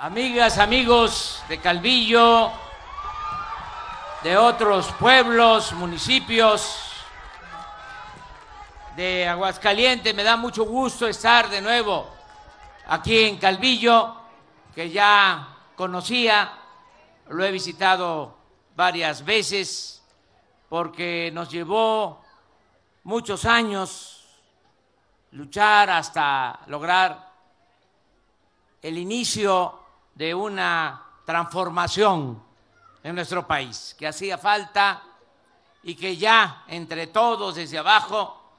amigas, amigos de Calvillo, de otros pueblos, municipios de Aguascalientes, me da mucho gusto estar de nuevo aquí en Calvillo, que ya conocía, lo he visitado varias veces, porque nos llevó muchos años luchar hasta lograr el inicio de una transformación en nuestro país, que hacía falta y que ya entre todos desde abajo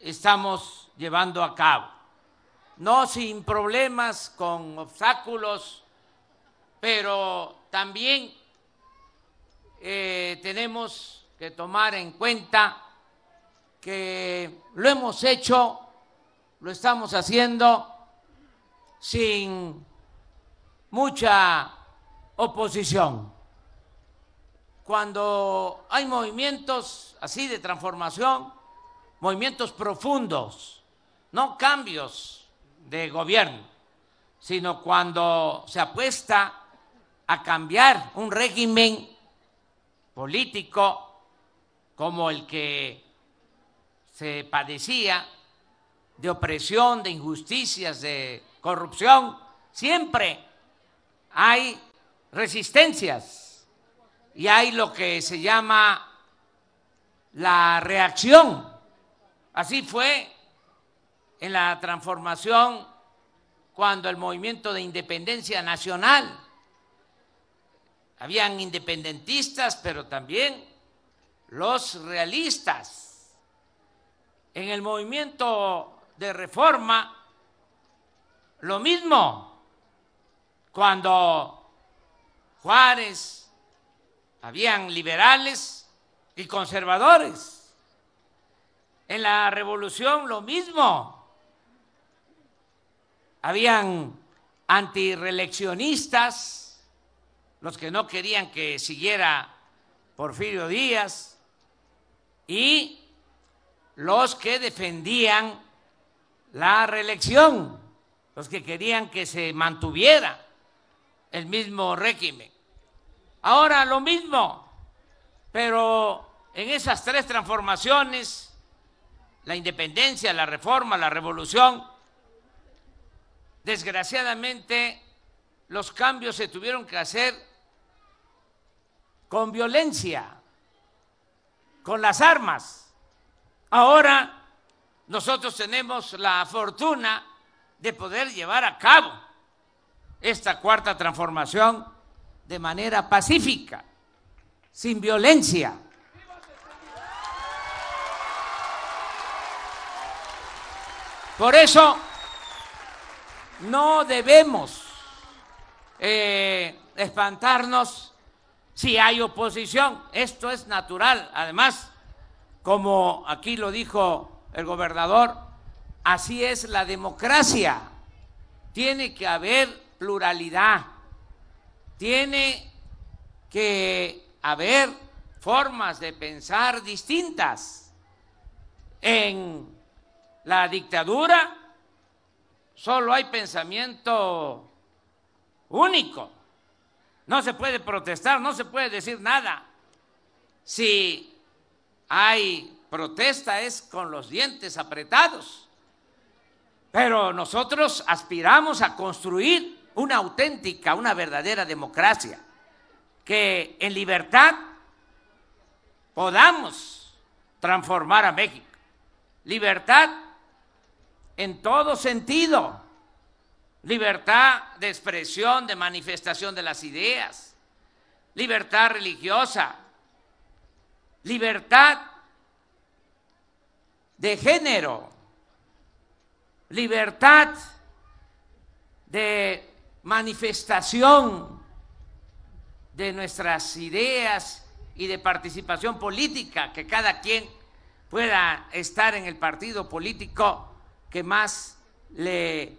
estamos llevando a cabo. No sin problemas, con obstáculos, pero también eh, tenemos que tomar en cuenta que lo hemos hecho, lo estamos haciendo sin mucha oposición. Cuando hay movimientos así de transformación, movimientos profundos, no cambios de gobierno, sino cuando se apuesta a cambiar un régimen político como el que se padecía de opresión, de injusticias, de corrupción, siempre hay resistencias y hay lo que se llama la reacción. Así fue en la transformación cuando el movimiento de independencia nacional, habían independentistas, pero también los realistas. En el movimiento de reforma, lo mismo, cuando Juárez, habían liberales y conservadores. En la revolución lo mismo. Habían antireleccionistas, los que no querían que siguiera Porfirio Díaz, y los que defendían la reelección, los que querían que se mantuviera el mismo régimen. Ahora lo mismo, pero en esas tres transformaciones, la independencia, la reforma, la revolución, desgraciadamente los cambios se tuvieron que hacer con violencia, con las armas. Ahora nosotros tenemos la fortuna de poder llevar a cabo esta cuarta transformación de manera pacífica, sin violencia. Por eso no debemos eh, espantarnos si hay oposición. Esto es natural. Además, como aquí lo dijo el gobernador, así es la democracia. Tiene que haber pluralidad, tiene que haber formas de pensar distintas. En la dictadura solo hay pensamiento único. No se puede protestar, no se puede decir nada. Si hay protesta es con los dientes apretados. Pero nosotros aspiramos a construir una auténtica, una verdadera democracia, que en libertad podamos transformar a México. Libertad en todo sentido. Libertad de expresión, de manifestación de las ideas. Libertad religiosa. Libertad de género. Libertad de manifestación de nuestras ideas y de participación política, que cada quien pueda estar en el partido político que más le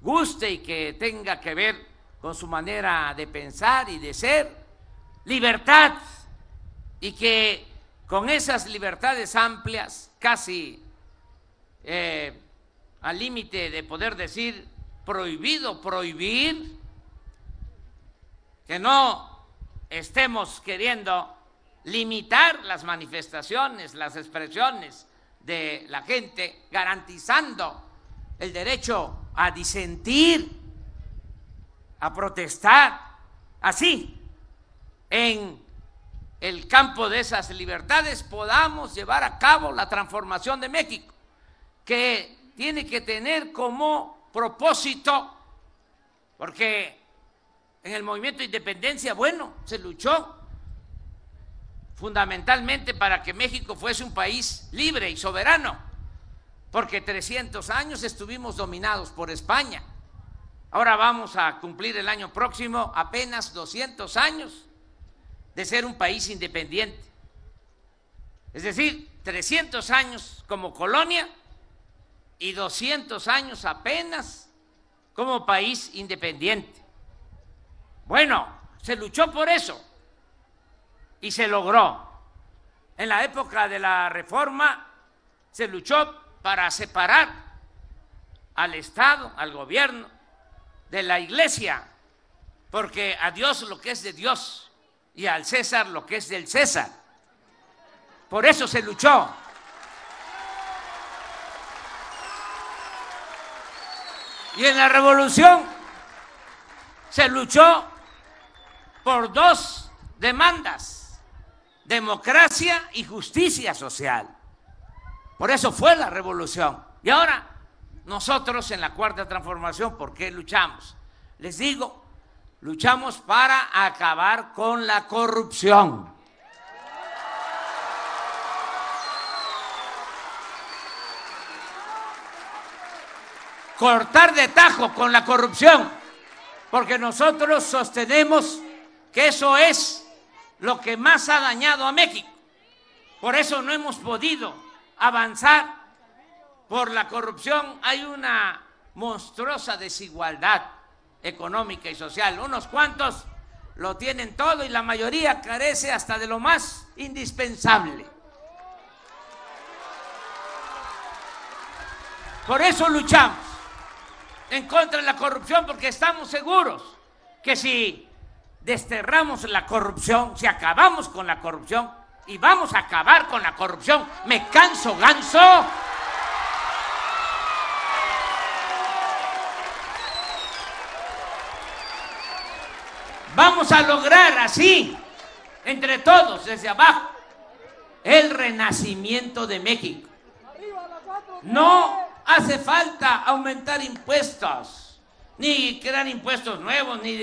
guste y que tenga que ver con su manera de pensar y de ser, libertad, y que con esas libertades amplias, casi eh, al límite de poder decir prohibido prohibir que no estemos queriendo limitar las manifestaciones, las expresiones de la gente, garantizando el derecho a disentir, a protestar, así, en el campo de esas libertades podamos llevar a cabo la transformación de México, que tiene que tener como propósito, porque en el movimiento de independencia, bueno, se luchó fundamentalmente para que México fuese un país libre y soberano, porque 300 años estuvimos dominados por España. Ahora vamos a cumplir el año próximo apenas 200 años de ser un país independiente. Es decir, 300 años como colonia y 200 años apenas como país independiente. Bueno, se luchó por eso y se logró. En la época de la reforma se luchó para separar al Estado, al gobierno, de la iglesia, porque a Dios lo que es de Dios y al César lo que es del César. Por eso se luchó. Y en la revolución se luchó por dos demandas, democracia y justicia social. Por eso fue la revolución. Y ahora nosotros en la cuarta transformación, ¿por qué luchamos? Les digo, luchamos para acabar con la corrupción. Cortar de tajo con la corrupción, porque nosotros sostenemos que eso es lo que más ha dañado a México. Por eso no hemos podido avanzar por la corrupción. Hay una monstruosa desigualdad económica y social. Unos cuantos lo tienen todo y la mayoría carece hasta de lo más indispensable. Por eso luchamos en contra de la corrupción, porque estamos seguros que si desterramos la corrupción, si acabamos con la corrupción y vamos a acabar con la corrupción, me canso ganso. Vamos a lograr así, entre todos, desde abajo, el renacimiento de México. No hace falta aumentar impuestos, ni crear impuestos nuevos, ni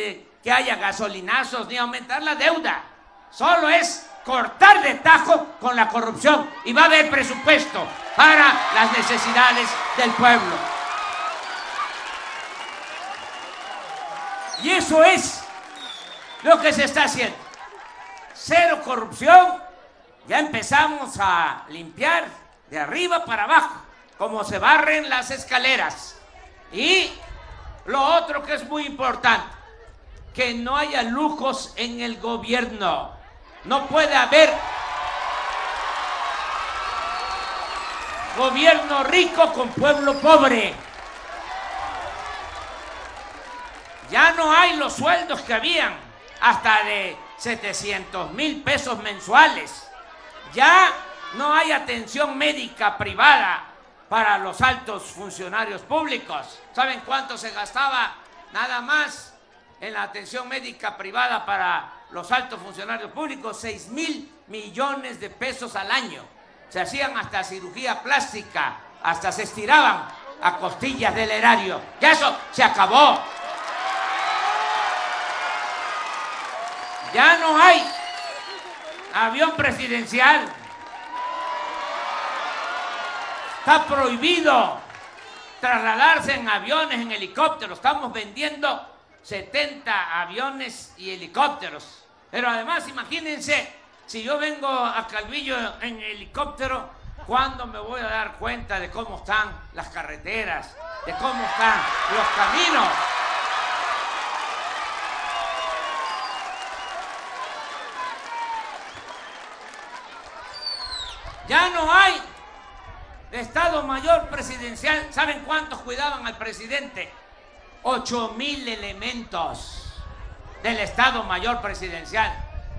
que haya gasolinazos ni aumentar la deuda. Solo es cortar de tajo con la corrupción y va a haber presupuesto para las necesidades del pueblo. Y eso es lo que se está haciendo. Cero corrupción. Ya empezamos a limpiar de arriba para abajo, como se barren las escaleras. Y lo otro que es muy importante, que no haya lujos en el gobierno. No puede haber gobierno rico con pueblo pobre. Ya no hay los sueldos que habían, hasta de 700 mil pesos mensuales. Ya no hay atención médica privada para los altos funcionarios públicos. ¿Saben cuánto se gastaba nada más en la atención médica privada para los altos funcionarios públicos, 6 mil millones de pesos al año. Se hacían hasta cirugía plástica, hasta se estiraban a costillas del erario. Ya eso se acabó. Ya no hay avión presidencial. Está prohibido trasladarse en aviones, en helicópteros. Estamos vendiendo 70 aviones y helicópteros. Pero además, imagínense, si yo vengo a Calvillo en helicóptero, ¿cuándo me voy a dar cuenta de cómo están las carreteras, de cómo están los caminos? Ya no hay Estado Mayor Presidencial. ¿Saben cuántos cuidaban al presidente? ocho mil elementos. del Estado Mayor Presidencial.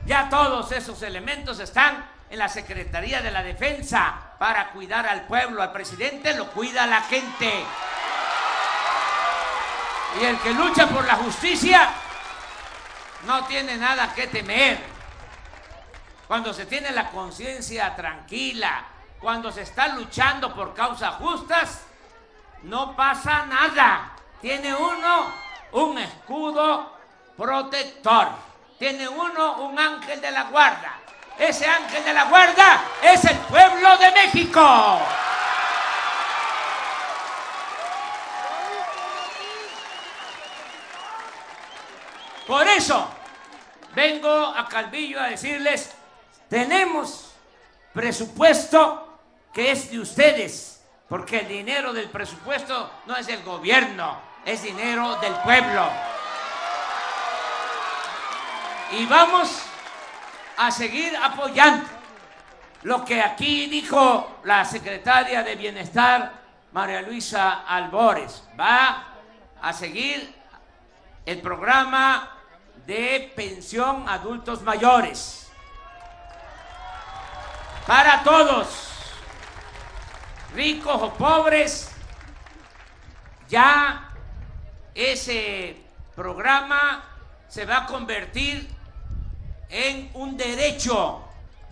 Ya todos esos elementos están en la Secretaría de la Defensa para cuidar al pueblo. Al presidente lo cuida la gente. Y el que lucha por la justicia no tiene nada que temer. Cuando se tiene la conciencia tranquila, cuando se está luchando por causas justas, no pasa nada. Tiene uno un escudo protector. Tiene uno un ángel de la guarda. Ese ángel de la guarda es el pueblo de México. Por eso vengo a Calvillo a decirles, tenemos presupuesto que es de ustedes, porque el dinero del presupuesto no es del gobierno, es dinero del pueblo. Y vamos a seguir apoyando lo que aquí dijo la secretaria de Bienestar, María Luisa Albores. Va a seguir el programa de pensión adultos mayores para todos, ricos o pobres. Ya ese programa se va a convertir en un derecho.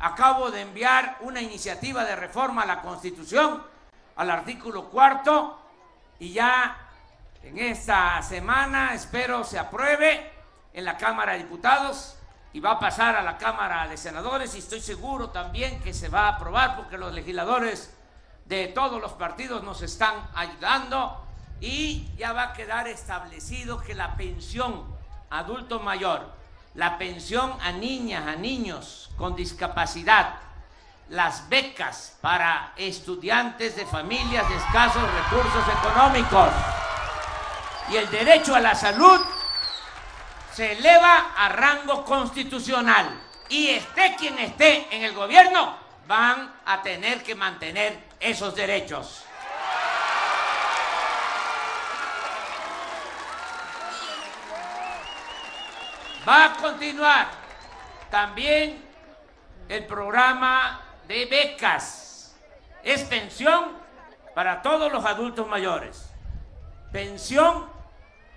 Acabo de enviar una iniciativa de reforma a la Constitución, al artículo cuarto, y ya en esta semana espero se apruebe en la Cámara de Diputados y va a pasar a la Cámara de Senadores y estoy seguro también que se va a aprobar porque los legisladores de todos los partidos nos están ayudando y ya va a quedar establecido que la pensión adulto mayor, la pensión a niñas, a niños con discapacidad, las becas para estudiantes de familias de escasos recursos económicos y el derecho a la salud se eleva a rango constitucional. Y esté quien esté en el gobierno, van a tener que mantener esos derechos. Va a continuar también el programa de becas. Es pensión para todos los adultos mayores. Pensión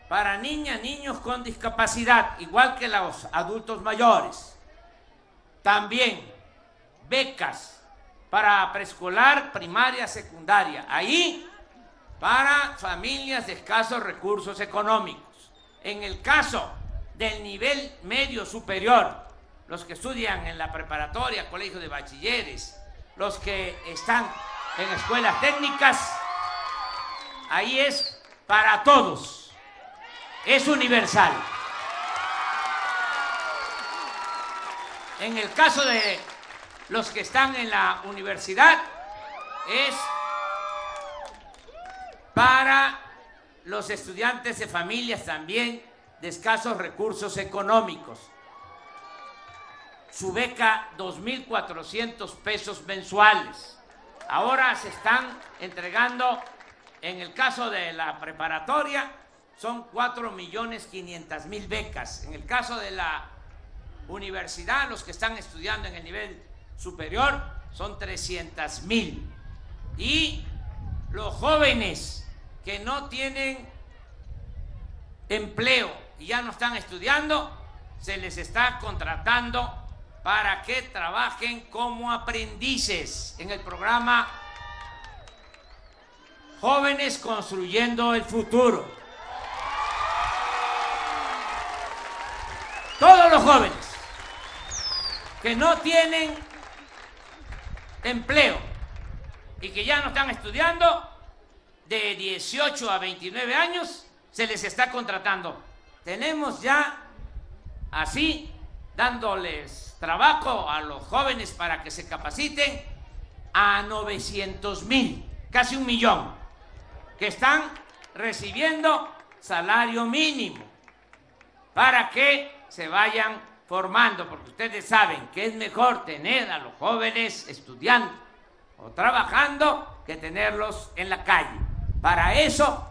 para niñas, niños con discapacidad, igual que los adultos mayores. También becas para preescolar, primaria, secundaria. Ahí para familias de escasos recursos económicos. En el caso del nivel medio superior, los que estudian en la preparatoria, colegio de bachilleres, los que están en escuelas técnicas, ahí es para todos es universal. En el caso de los que están en la universidad, es para los estudiantes de familias también de escasos recursos económicos. Su beca, 2.400 pesos mensuales. Ahora se están entregando, en el caso de la preparatoria, son 4 millones 500 mil becas. En el caso de la universidad, los que están estudiando en el nivel superior, son 300 mil. Y los jóvenes que no tienen empleo y ya no están estudiando, se les está contratando para que trabajen como aprendices en el programa Jóvenes Construyendo el Futuro. Jóvenes que no tienen empleo y que ya no están estudiando, de 18 a 29 años, se les está contratando. Tenemos ya así, dándoles trabajo a los jóvenes para que se capaciten, a 900 mil, casi un millón, que están recibiendo salario mínimo para que se vayan formando, porque ustedes saben que es mejor tener a los jóvenes estudiando o trabajando que tenerlos en la calle. Para eso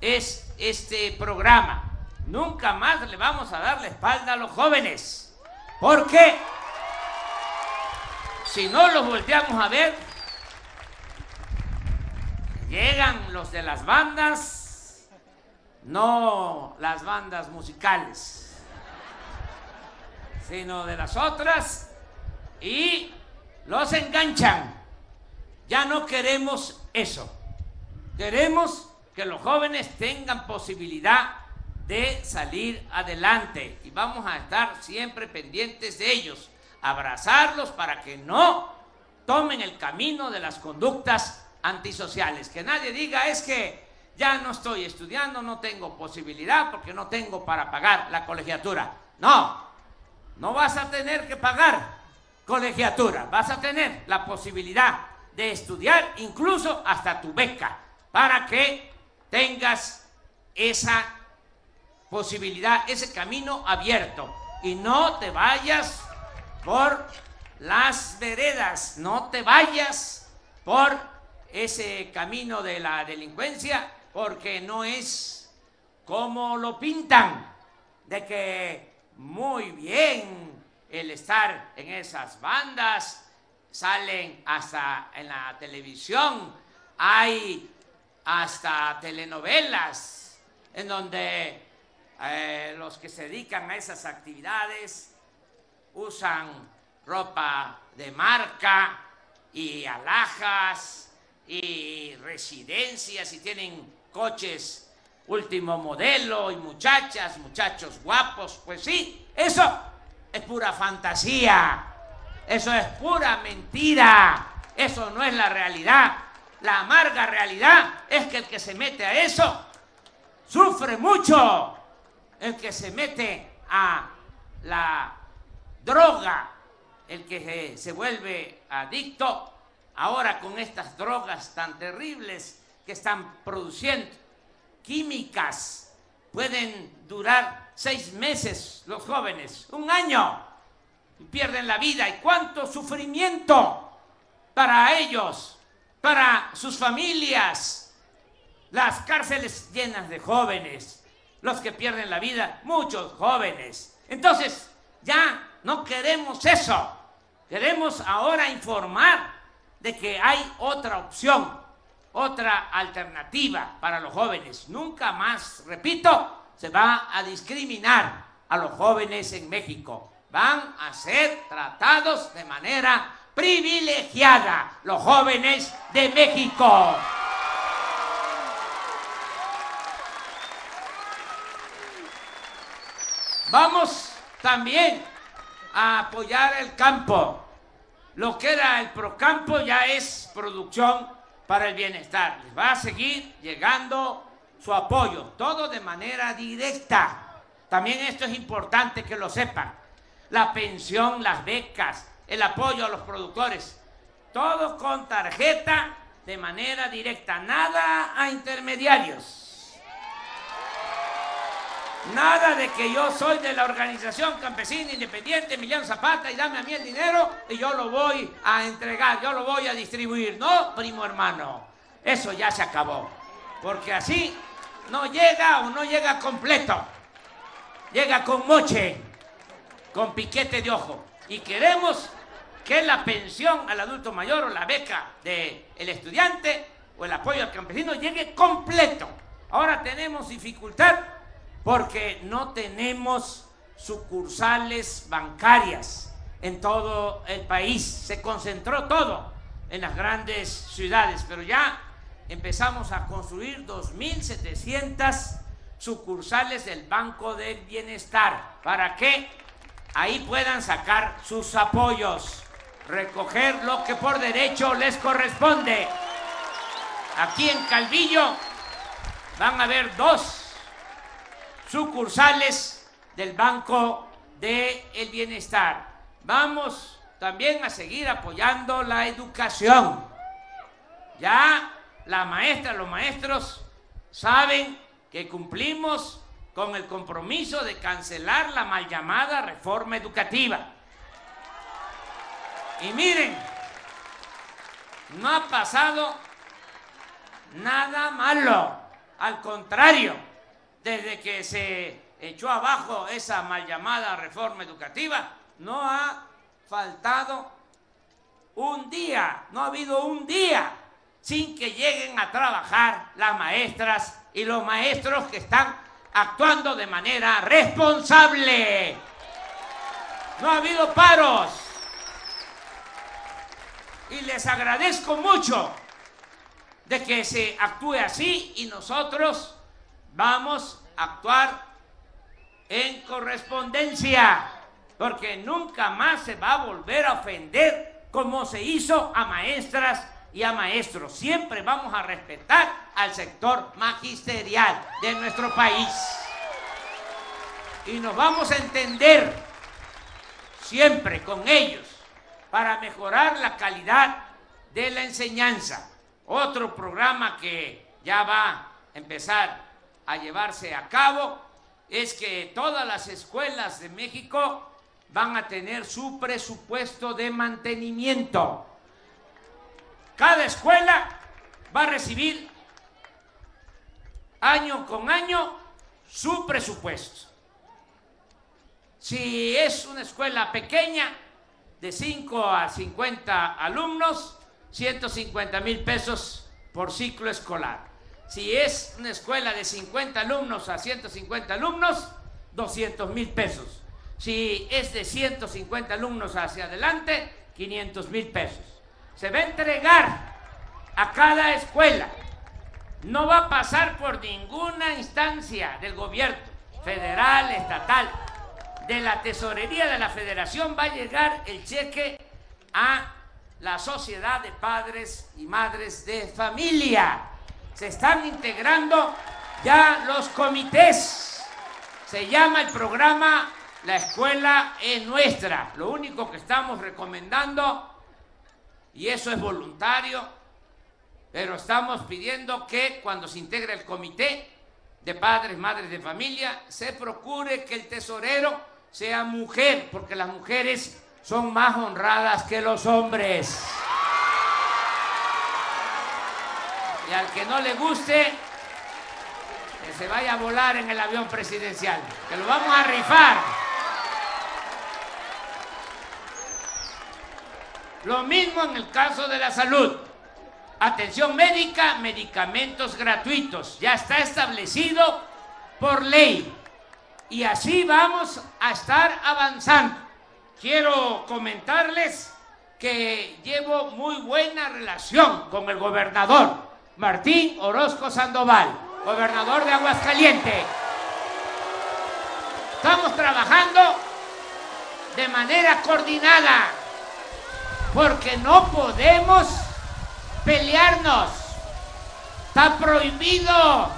es este programa. nunca más le vamos a dar la espalda a los jóvenes. Porque si no los volteamos a ver, llegan los de las bandas, no las bandas musicales, sino de las otras, y los enganchan. Ya no queremos eso. Queremos que los jóvenes tengan posibilidad de salir adelante y vamos a estar siempre pendientes de ellos, abrazarlos para que no tomen el camino de las conductas antisociales. Que nadie diga es que ya no estoy estudiando, no tengo posibilidad porque no tengo para pagar la colegiatura. No, no vas a tener que pagar colegiatura, vas a tener la posibilidad de estudiar incluso hasta tu beca para que tengas esa posibilidad, ese camino abierto. Y no te vayas por las veredas, no te vayas por ese camino de la delincuencia porque no es como lo pintan, de que muy bien el estar en esas bandas, salen hasta en la televisión, hay hasta telenovelas en donde eh, los que se dedican a esas actividades usan ropa de marca y alhajas y residencias y tienen coches último modelo y muchachas, muchachos guapos, pues sí, eso es pura fantasía, eso es pura mentira, eso no es la realidad. La amarga realidad es que el que se mete a eso sufre mucho. El que se mete a la droga, el que se, vuelve adicto, ahora con estas drogas tan terribles que están produciendo, químicas, pueden durar seis meses los jóvenes, un año, y pierden la vida. ¿Y cuánto sufrimiento para ellos? para sus familias, las cárceles llenas de jóvenes, los que pierden la vida, muchos jóvenes. Entonces, ya no queremos eso. Queremos ahora informar de que hay otra opción, otra alternativa para los jóvenes. Nunca más, repito, se va a discriminar a los jóvenes en México. Van a ser tratados de manera privilegiada los jóvenes de México. Vamos también a apoyar el campo. Lo que era el procampo ya es producción para el bienestar. Les va a seguir llegando su apoyo, todo de manera directa. También esto es importante que lo sepan. La pensión, las becas, el apoyo a los productores. Todo con tarjeta de manera directa, nada a intermediarios. Nada de que yo soy de la organización campesina independiente Emiliano Zapata y dame a mí el dinero y yo lo voy a entregar, yo lo voy a distribuir. No, primo hermano, eso ya se acabó. Porque así no llega o no llega completo. Llega con moche, con piquete de ojo. Y queremos que la pensión al adulto mayor o la beca del estudiante o el apoyo al campesino llegue completo. Ahora tenemos dificultad porque no tenemos sucursales bancarias en todo el país. Se concentró todo en las grandes ciudades, pero ya empezamos a construir 2.700 sucursales del Banco del Bienestar para que ahí puedan sacar sus apoyos recoger lo que por derecho les corresponde. Aquí en Calvillo van a haber dos sucursales del Banco del el Bienestar. Vamos también a seguir apoyando la educación. Ya la maestra, los maestros saben que cumplimos con el compromiso de cancelar la mal llamada reforma educativa. Y miren, no ha pasado nada malo. Al contrario, desde que se echó abajo esa mal llamada reforma educativa, no ha faltado un día, no ha habido un día sin que lleguen a trabajar las maestras y los maestros que están actuando de manera responsable. No ha habido paros. Y les agradezco mucho de que se actúe así y nosotros vamos a actuar en correspondencia, porque nunca más se va a volver a ofender como se hizo a maestras y a maestros. Siempre vamos a respetar al sector magisterial de nuestro país. Y nos vamos a entender siempre con ellos para mejorar la calidad de la enseñanza. Otro programa que ya va a empezar a llevarse a cabo es que todas las escuelas de México van a tener su presupuesto de mantenimiento. Cada escuela va a recibir año con año su presupuesto. Si es una escuela pequeña, de 5 a 50 alumnos, 150 mil pesos por ciclo escolar. Si es una escuela de 50 alumnos a 150 alumnos, 200 mil pesos. Si es de 150 alumnos hacia adelante, 500 mil pesos. Se va a entregar a cada escuela. No va a pasar por ninguna instancia del gobierno federal, estatal, de la tesorería de la federación va a llegar el cheque a la sociedad de padres y madres de familia. Se están integrando ya los comités. Se llama el programa La escuela es nuestra. Lo único que estamos recomendando, y eso es voluntario, pero estamos pidiendo que cuando se integre el comité de padres, madres de familia, se procure que el tesorero sea mujer, porque las mujeres son más honradas que los hombres. Y al que no le guste, que se vaya a volar en el avión presidencial, que lo vamos a rifar. Lo mismo en el caso de la salud. Atención médica, medicamentos gratuitos. Ya está establecido por ley. Y así vamos a estar avanzando. Quiero comentarles que llevo muy buena relación con el gobernador Martín Orozco Sandoval, gobernador de Aguascalientes. Estamos trabajando de manera coordinada porque no podemos pelearnos. Está prohibido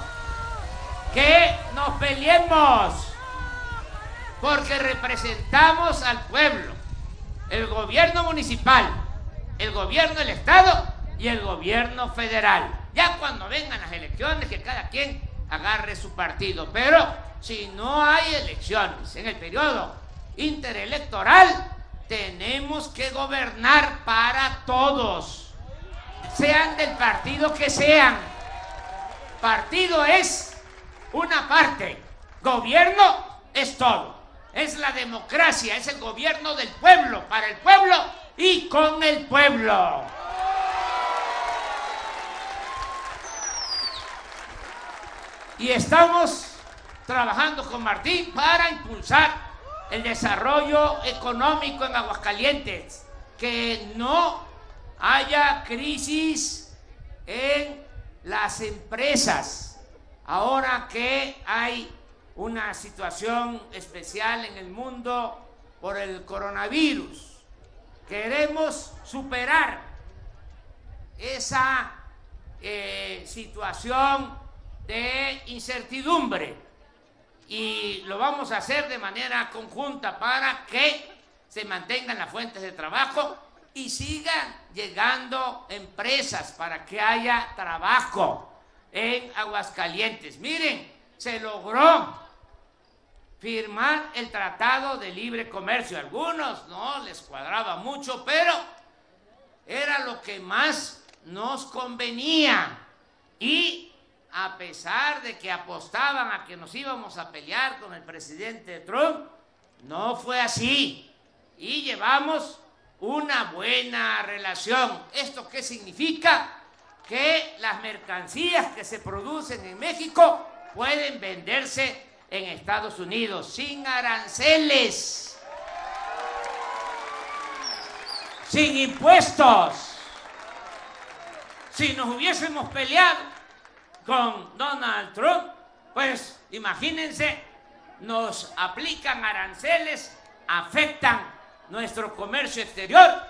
que nos peleemos, porque representamos al pueblo, el gobierno municipal, el gobierno del Estado y el gobierno federal. Ya cuando vengan las elecciones, que cada quien agarre su partido. Pero si no hay elecciones en el periodo interelectoral, tenemos que gobernar para todos sean del partido que sean. Partido es una parte, gobierno es todo. Es la democracia, es el gobierno del pueblo, para el pueblo y con el pueblo. Y estamos trabajando con Martín para impulsar el desarrollo económico en Aguascalientes, que no haya crisis en las empresas. Ahora que hay una situación especial en el mundo por el coronavirus, queremos superar esa eh, situación de incertidumbre y lo vamos a hacer de manera conjunta para que se mantengan las fuentes de trabajo y sigan llegando empresas para que haya trabajo en Aguascalientes. Miren, se logró firmar el Tratado de Libre Comercio. algunos no les cuadraba mucho, pero era lo que más nos convenía. Y a pesar de que apostaban a que nos íbamos a pelear con el presidente Trump, no fue así. Y llevamos una buena relación. ¿Esto qué significa? Que las mercancías que se producen en México pueden venderse en Estados Unidos sin aranceles, sin impuestos. Si nos hubiésemos peleado con Donald Trump, pues imagínense, nos aplican aranceles, afectan nuestro comercio exterior,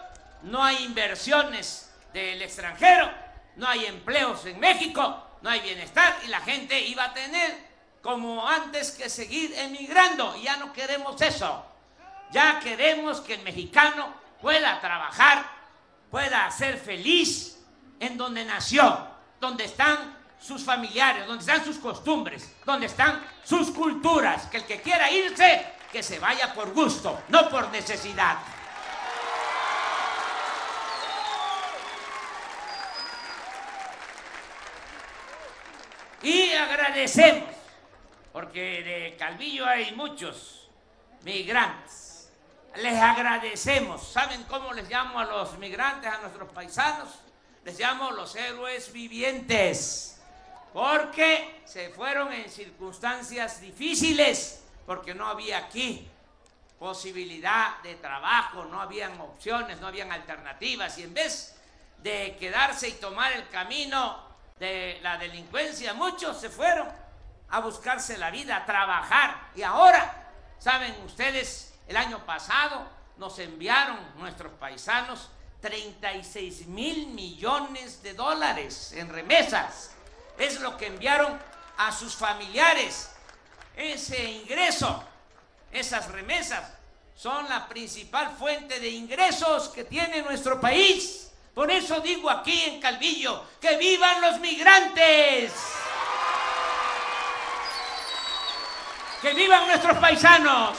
no hay inversiones del extranjero, no hay empleos en México, no hay bienestar y la gente iba a tener como antes que seguir emigrando. Y ya no queremos eso. Ya queremos que el mexicano pueda trabajar, pueda ser feliz en donde nació, donde están sus familiares, donde están sus costumbres, donde están sus culturas. Que el que quiera irse que se vaya por gusto, no por necesidad. Y agradecemos, porque de Calvillo hay muchos migrantes. Les agradecemos. ¿Saben cómo les llamo a los migrantes, a nuestros paisanos? Les llamo los héroes vivientes, porque se fueron en circunstancias difíciles porque no había aquí posibilidad de trabajo, no habían opciones, no habían alternativas. Y en vez de quedarse y tomar el camino de la delincuencia, muchos se fueron a buscarse la vida, a trabajar. Y ahora, saben ustedes, el año pasado nos enviaron nuestros paisanos 36 mil millones de dólares en remesas. Es lo que enviaron a sus familiares ese ingreso, esas remesas, son la principal fuente de ingresos que tiene nuestro país. Por eso digo aquí en Calvillo, que vivan los migrantes. Que vivan nuestros paisanos.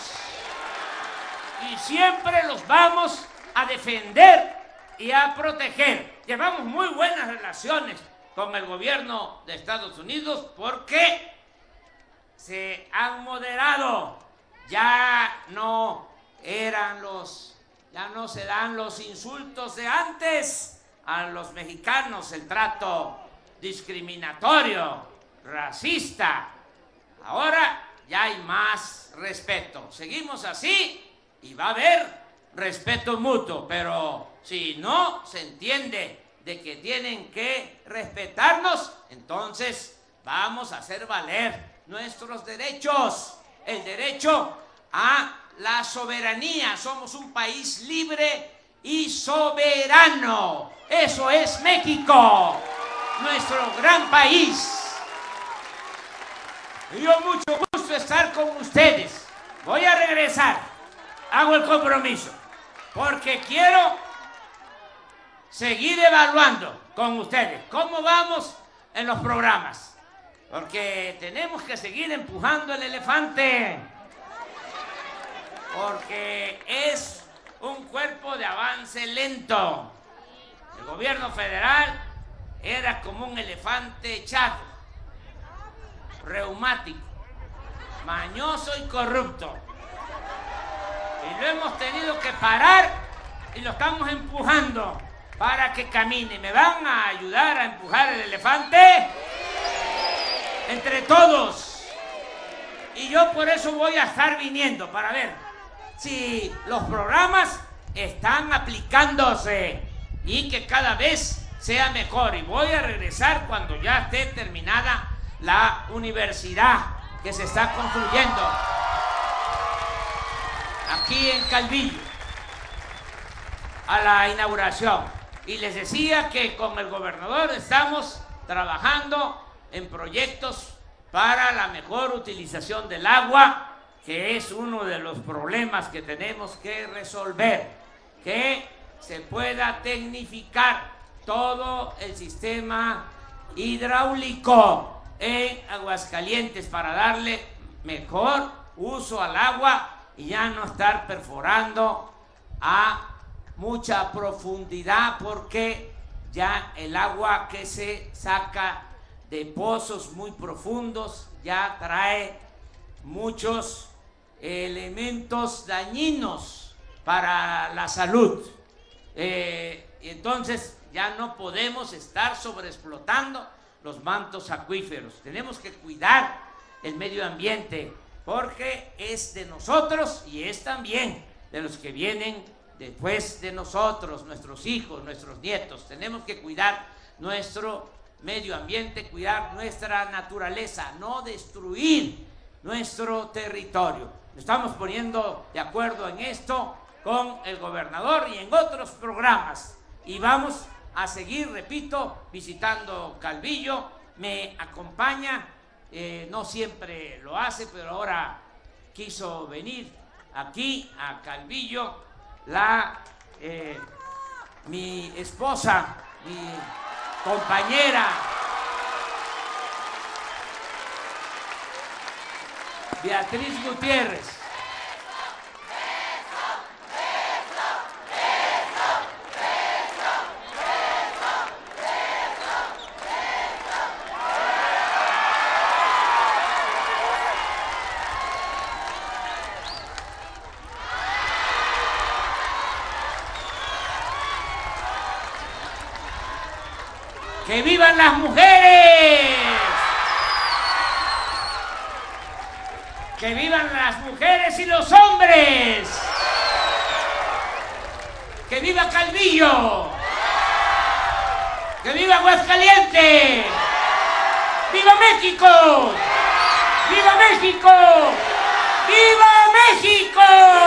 Y siempre los vamos a defender y a proteger. Llevamos muy buenas relaciones con el gobierno de Estados Unidos porque se han moderado, ya no eran los, ya no se dan los insultos de antes a los mexicanos, el trato discriminatorio, racista. Ahora ya hay más respeto. Seguimos así y va a haber respeto mutuo, pero si no se entiende de que tienen que respetarnos, entonces vamos a hacer valer nuestros derechos, el derecho a la soberanía. Somos un país libre y soberano. Eso es México, nuestro gran país. Y yo mucho gusto estar con ustedes. Voy a regresar. Hago el compromiso. Porque quiero seguir evaluando con ustedes cómo vamos en los programas. Porque tenemos que seguir empujando el elefante. Porque es un cuerpo de avance lento. El gobierno federal era como un elefante echado, reumático, mañoso y corrupto. Y lo hemos tenido que parar y lo estamos empujando para que camine. ¿Me van a ayudar a empujar el elefante? entre todos. Y yo por eso voy a estar viniendo para ver si los programas están aplicándose y que cada vez sea mejor. Y voy a regresar cuando ya esté terminada la universidad que se está construyendo aquí en Calvillo a la inauguración. Y les decía que con el gobernador estamos trabajando en proyectos para la mejor utilización del agua, que es uno de los problemas que tenemos que resolver, que se pueda tecnificar todo el sistema hidráulico en Aguascalientes para darle mejor uso al agua y ya no estar perforando a mucha profundidad porque ya el agua que se saca de pozos muy profundos, ya trae muchos elementos dañinos para la salud. Eh, entonces ya no podemos estar sobreexplotando los mantos acuíferos. Tenemos que cuidar el medio ambiente porque es de nosotros y es también de los que vienen después de nosotros, nuestros hijos, nuestros nietos. Tenemos que cuidar nuestro medio ambiente, cuidar nuestra naturaleza, no destruir nuestro territorio. Estamos poniendo de acuerdo en esto con el gobernador y en otros programas. Y vamos a seguir, repito, visitando Calvillo. Me acompaña, eh, no siempre lo hace, pero ahora quiso venir aquí a Calvillo, la, eh, mi esposa, mi compañera, Beatriz Gutiérrez. ¡Que vivan las mujeres! ¡Que vivan las mujeres y los hombres! ¡Que viva Calvillo! ¡Que viva Aguascalientes! ¡Viva México! ¡Viva México! ¡Viva México!